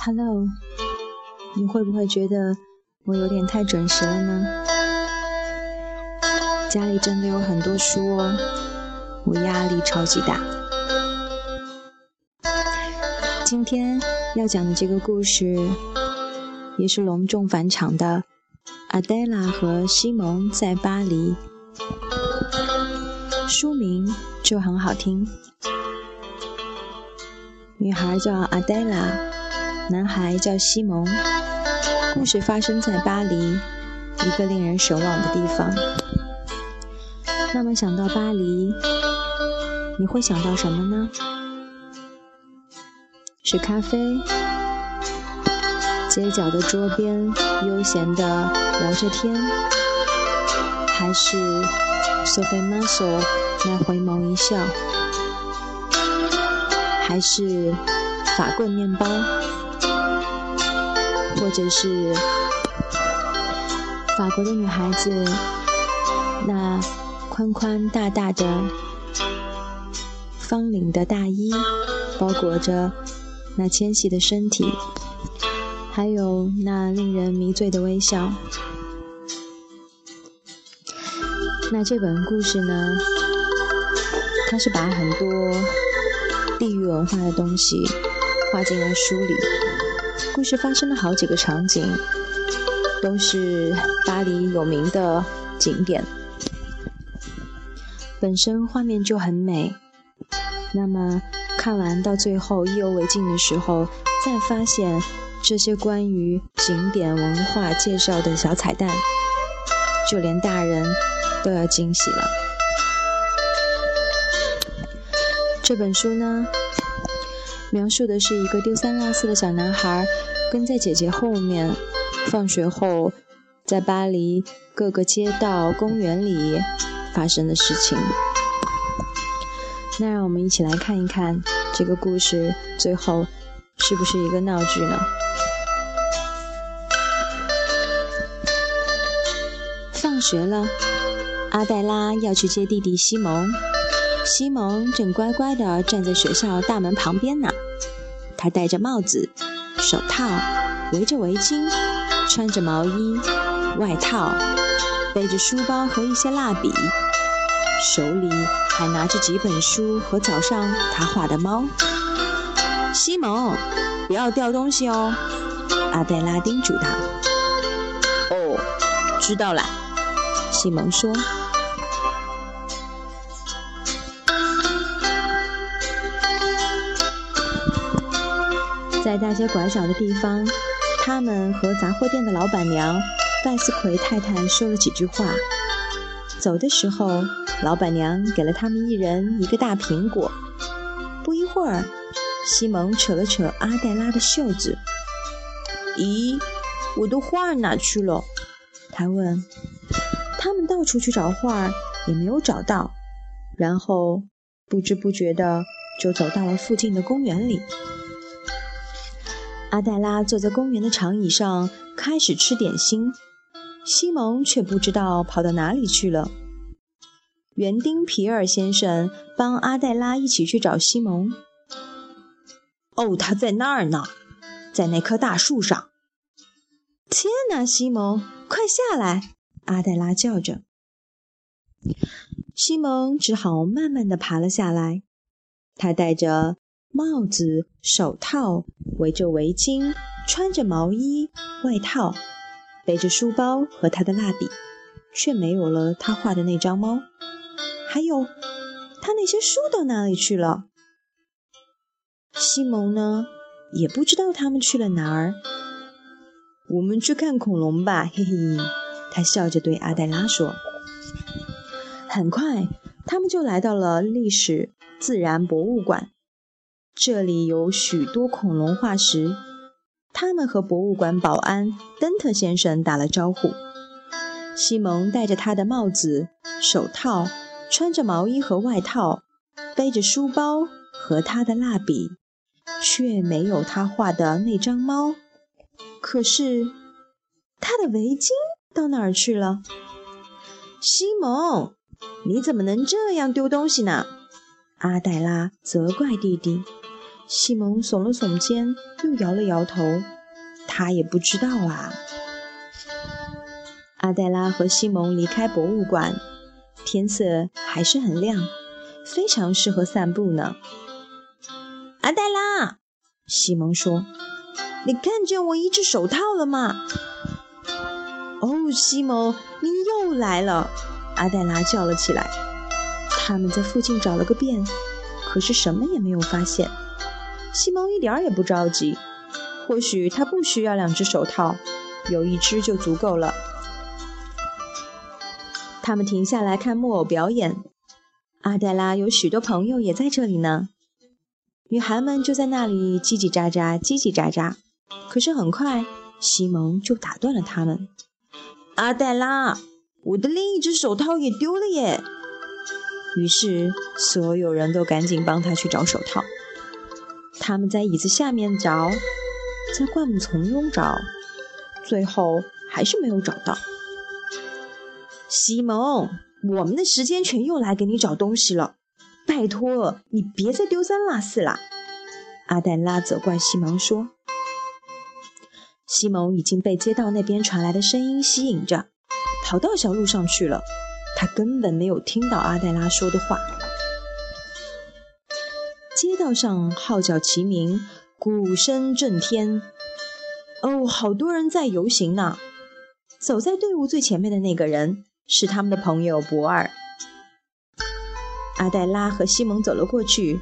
Hello，你会不会觉得我有点太准时了呢？家里真的有很多书哦，我压力超级大。今天要讲的这个故事，也是隆重返场的。阿黛拉和西蒙在巴黎，书名就很好听。女孩叫阿黛拉，男孩叫西蒙。故事发生在巴黎，一个令人神往的地方。那么想到巴黎，你会想到什么呢？是咖啡，街角的桌边悠闲地聊着天，还是 Sophie Marceau 那回眸一笑？还是法棍面包，或者是法国的女孩子那宽宽大大的方领的大衣，包裹着那纤细的身体，还有那令人迷醉的微笑。那这本故事呢，它是把很多。地域文化的东西画进了书里。故事发生了好几个场景，都是巴黎有名的景点，本身画面就很美。那么看完到最后意犹未尽的时候，再发现这些关于景点文化介绍的小彩蛋，就连大人都要惊喜了。这本书呢，描述的是一个丢三落四的小男孩，跟在姐姐后面，放学后在巴黎各个街道、公园里发生的事情。那让我们一起来看一看这个故事最后是不是一个闹剧呢？放学了，阿黛拉要去接弟弟西蒙。西蒙正乖乖地站在学校大门旁边呢。他戴着帽子、手套，围着围巾，穿着毛衣、外套，背着书包和一些蜡笔，手里还拿着几本书和早上他画的猫。西蒙，不要掉东西哦！阿黛拉叮嘱他。哦，知道了，西蒙说。在大街拐角的地方，他们和杂货店的老板娘戴斯奎太太说了几句话。走的时候，老板娘给了他们一人一个大苹果。不一会儿，西蒙扯了扯阿黛拉的袖子。“咦，我的画哪去了？”他问。他们到处去找画，也没有找到。然后不知不觉的就走到了附近的公园里。阿黛拉坐在公园的长椅上，开始吃点心。西蒙却不知道跑到哪里去了。园丁皮尔先生帮阿黛拉一起去找西蒙。哦，他在那儿呢，在那棵大树上。天哪，西蒙，快下来！阿黛拉叫着。西蒙只好慢慢地爬了下来。他带着。帽子、手套，围着围巾，穿着毛衣、外套，背着书包和他的蜡笔，却没有了他画的那张猫。还有，他那些书到哪里去了？西蒙呢？也不知道他们去了哪儿。我们去看恐龙吧，嘿嘿。他笑着对阿黛拉说。很快，他们就来到了历史自然博物馆。这里有许多恐龙化石。他们和博物馆保安登特先生打了招呼。西蒙戴着他的帽子、手套，穿着毛衣和外套，背着书包和他的蜡笔，却没有他画的那张猫。可是，他的围巾到哪儿去了？西蒙，你怎么能这样丢东西呢？阿黛拉责怪弟弟。西蒙耸了耸肩，又摇了摇头，他也不知道啊。阿黛拉和西蒙离开博物馆，天色还是很亮，非常适合散步呢。阿黛拉，西蒙说：“你看见我一只手套了吗？”哦，西蒙，你又来了！阿黛拉叫了起来。他们在附近找了个遍，可是什么也没有发现。西蒙一点儿也不着急，或许他不需要两只手套，有一只就足够了。他们停下来看木偶表演。阿黛拉有许多朋友也在这里呢。女孩们就在那里叽叽喳喳，叽叽喳喳。可是很快，西蒙就打断了他们。阿黛拉，我的另一只手套也丢了耶！于是所有人都赶紧帮他去找手套。他们在椅子下面找，在灌木丛中找，最后还是没有找到。西蒙，我们的时间全用来给你找东西了，拜托你别再丢三落四了。阿黛拉责怪西蒙说。西蒙已经被街道那边传来的声音吸引着，跑到小路上去了。他根本没有听到阿黛拉说的话。街道上号角齐鸣，鼓声震天。哦，好多人在游行呢。走在队伍最前面的那个人是他们的朋友博尔。阿黛拉和西蒙走了过去，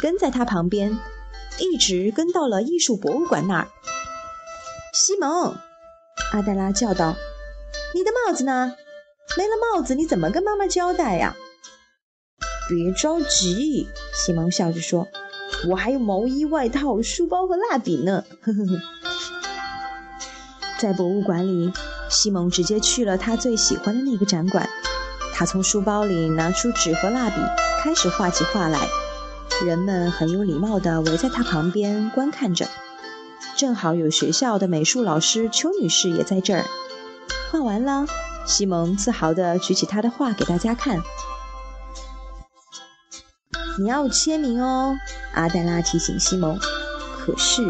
跟在他旁边，一直跟到了艺术博物馆那儿。西蒙，阿黛拉叫道：“你的帽子呢？没了帽子，你怎么跟妈妈交代呀？”别着急，西蒙笑着说：“我还有毛衣、外套、书包和蜡笔呢。”呵呵呵。在博物馆里，西蒙直接去了他最喜欢的那个展馆。他从书包里拿出纸和蜡笔，开始画起画来。人们很有礼貌地围在他旁边观看着。正好有学校的美术老师邱女士也在这儿，画完了，西蒙自豪地举起他的画给大家看。你要签名哦，阿黛拉提醒西蒙。可是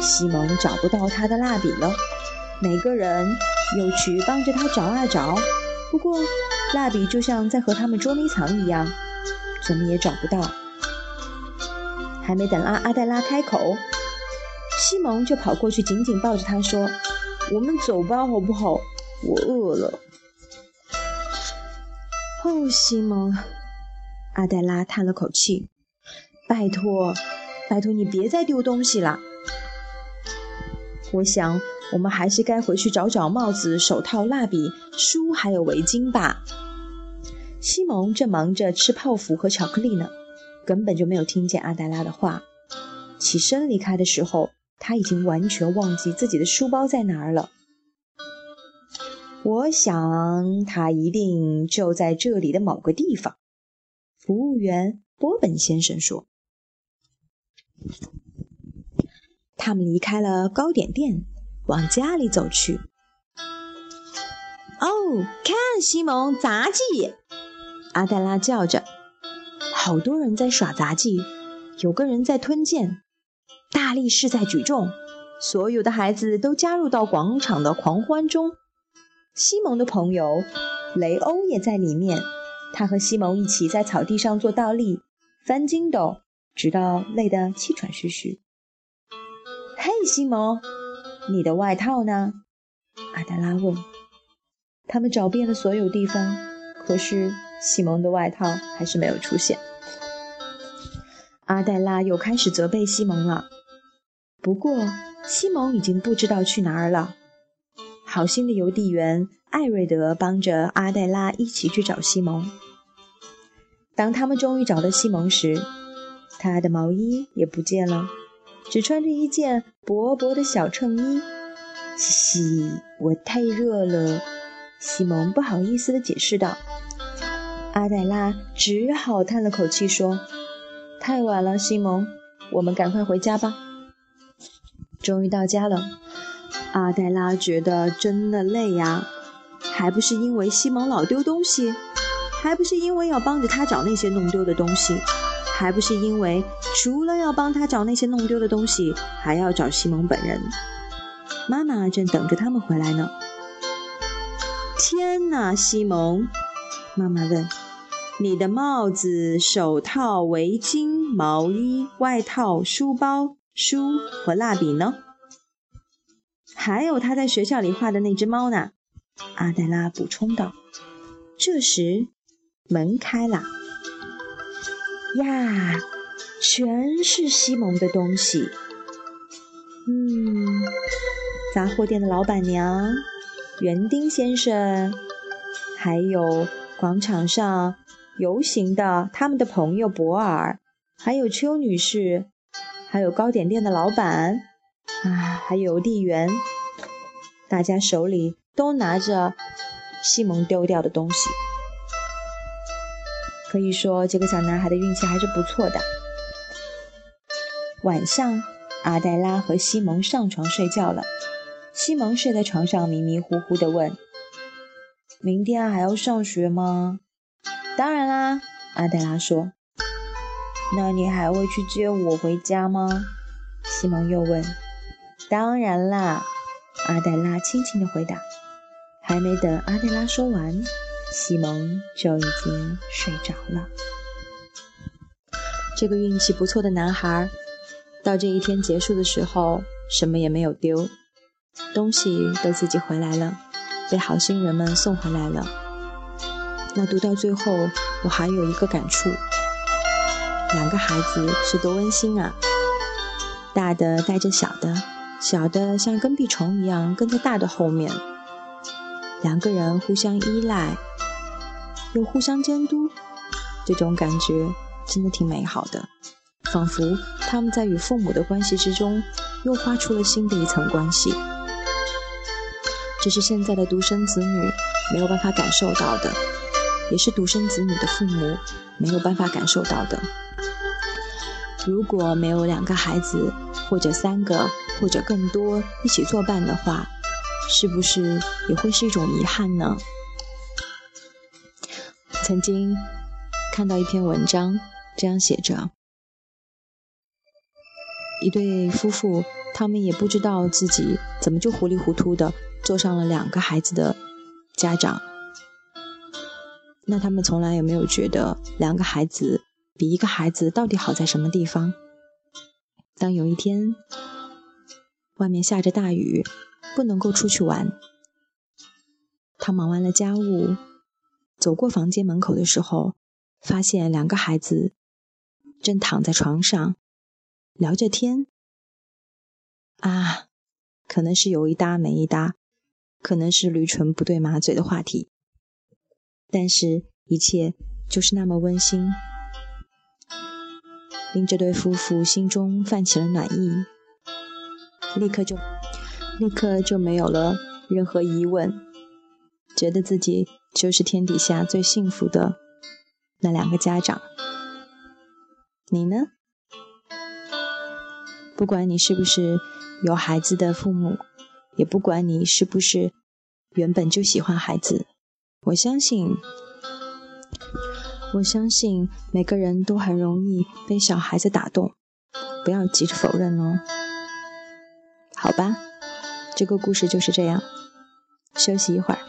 西蒙找不到他的蜡笔了，每个人又去帮着他找啊找，不过蜡笔就像在和他们捉迷藏一样，怎么也找不到。还没等阿阿黛拉开口。西蒙就跑过去，紧紧抱着他说：“我们走吧，好不好？我饿了。”哦，西蒙，阿黛拉叹了口气：“拜托，拜托你别再丢东西了。我想，我们还是该回去找找帽子、手套、蜡笔、书，还有围巾吧。”西蒙正忙着吃泡芙和巧克力呢，根本就没有听见阿黛拉的话。起身离开的时候。他已经完全忘记自己的书包在哪儿了。我想他一定就在这里的某个地方。服务员波本先生说。他们离开了糕点店，往家里走去。哦，看，西蒙，杂技！阿黛拉叫着。好多人在耍杂技，有个人在吞剑。大力士在举重，所有的孩子都加入到广场的狂欢中。西蒙的朋友雷欧也在里面，他和西蒙一起在草地上做倒立、翻筋斗，直到累得气喘吁吁。嘿，西蒙，你的外套呢？阿黛拉问。他们找遍了所有地方，可是西蒙的外套还是没有出现。阿黛拉又开始责备西蒙了。不过，西蒙已经不知道去哪儿了。好心的邮递员艾瑞德帮着阿黛拉一起去找西蒙。当他们终于找到西蒙时，他的毛衣也不见了，只穿着一件薄薄的小衬衣。嘻嘻，我太热了，西蒙不好意思地解释道。阿黛拉只好叹了口气说：“太晚了，西蒙，我们赶快回家吧。”终于到家了，阿黛拉觉得真的累呀，还不是因为西蒙老丢东西，还不是因为要帮着他找那些弄丢的东西，还不是因为除了要帮他找那些弄丢的东西，还要找西蒙本人。妈妈正等着他们回来呢。天哪，西蒙！妈妈问：“你的帽子、手套、围巾、毛衣、外套、书包、书和蜡笔呢？还有他在学校里画的那只猫呢？”阿黛拉补充道。这时，门开了。呀，全是西蒙的东西。嗯，杂货店的老板娘，园丁先生，还有广场上游行的他们的朋友博尔，还有邱女士，还有糕点店的老板，啊，还有邮递员，大家手里都拿着西蒙丢掉的东西。可以说，这个小男孩的运气还是不错的。晚上，阿黛拉和西蒙上床睡觉了。西蒙睡在床上，迷迷糊糊地问：“明天还要上学吗？”“当然啦。”阿黛拉说。“那你还会去接我回家吗？”西蒙又问。“当然啦。”阿黛拉轻轻地回答。还没等阿黛拉说完。西蒙就已经睡着了。这个运气不错的男孩，到这一天结束的时候，什么也没有丢，东西都自己回来了，被好心人们送回来了。那读到最后，我还有一个感触：两个孩子是多温馨啊！大的带着小的，小的像跟屁虫一样跟在大的后面，两个人互相依赖。又互相监督，这种感觉真的挺美好的，仿佛他们在与父母的关系之中又画出了新的一层关系。这是现在的独生子女没有办法感受到的，也是独生子女的父母没有办法感受到的。如果没有两个孩子，或者三个，或者更多一起作伴的话，是不是也会是一种遗憾呢？曾经看到一篇文章，这样写着：一对夫妇，他们也不知道自己怎么就糊里糊涂的做上了两个孩子的家长。那他们从来也没有觉得两个孩子比一个孩子到底好在什么地方。当有一天外面下着大雨，不能够出去玩，他忙完了家务。走过房间门口的时候，发现两个孩子正躺在床上聊着天。啊，可能是有一搭没一搭，可能是驴唇不对马嘴的话题，但是一切就是那么温馨，令这对夫妇心中泛起了暖意，立刻就立刻就没有了任何疑问，觉得自己。就是天底下最幸福的那两个家长，你呢？不管你是不是有孩子的父母，也不管你是不是原本就喜欢孩子，我相信，我相信每个人都很容易被小孩子打动，不要急着否认哦。好吧，这个故事就是这样，休息一会儿。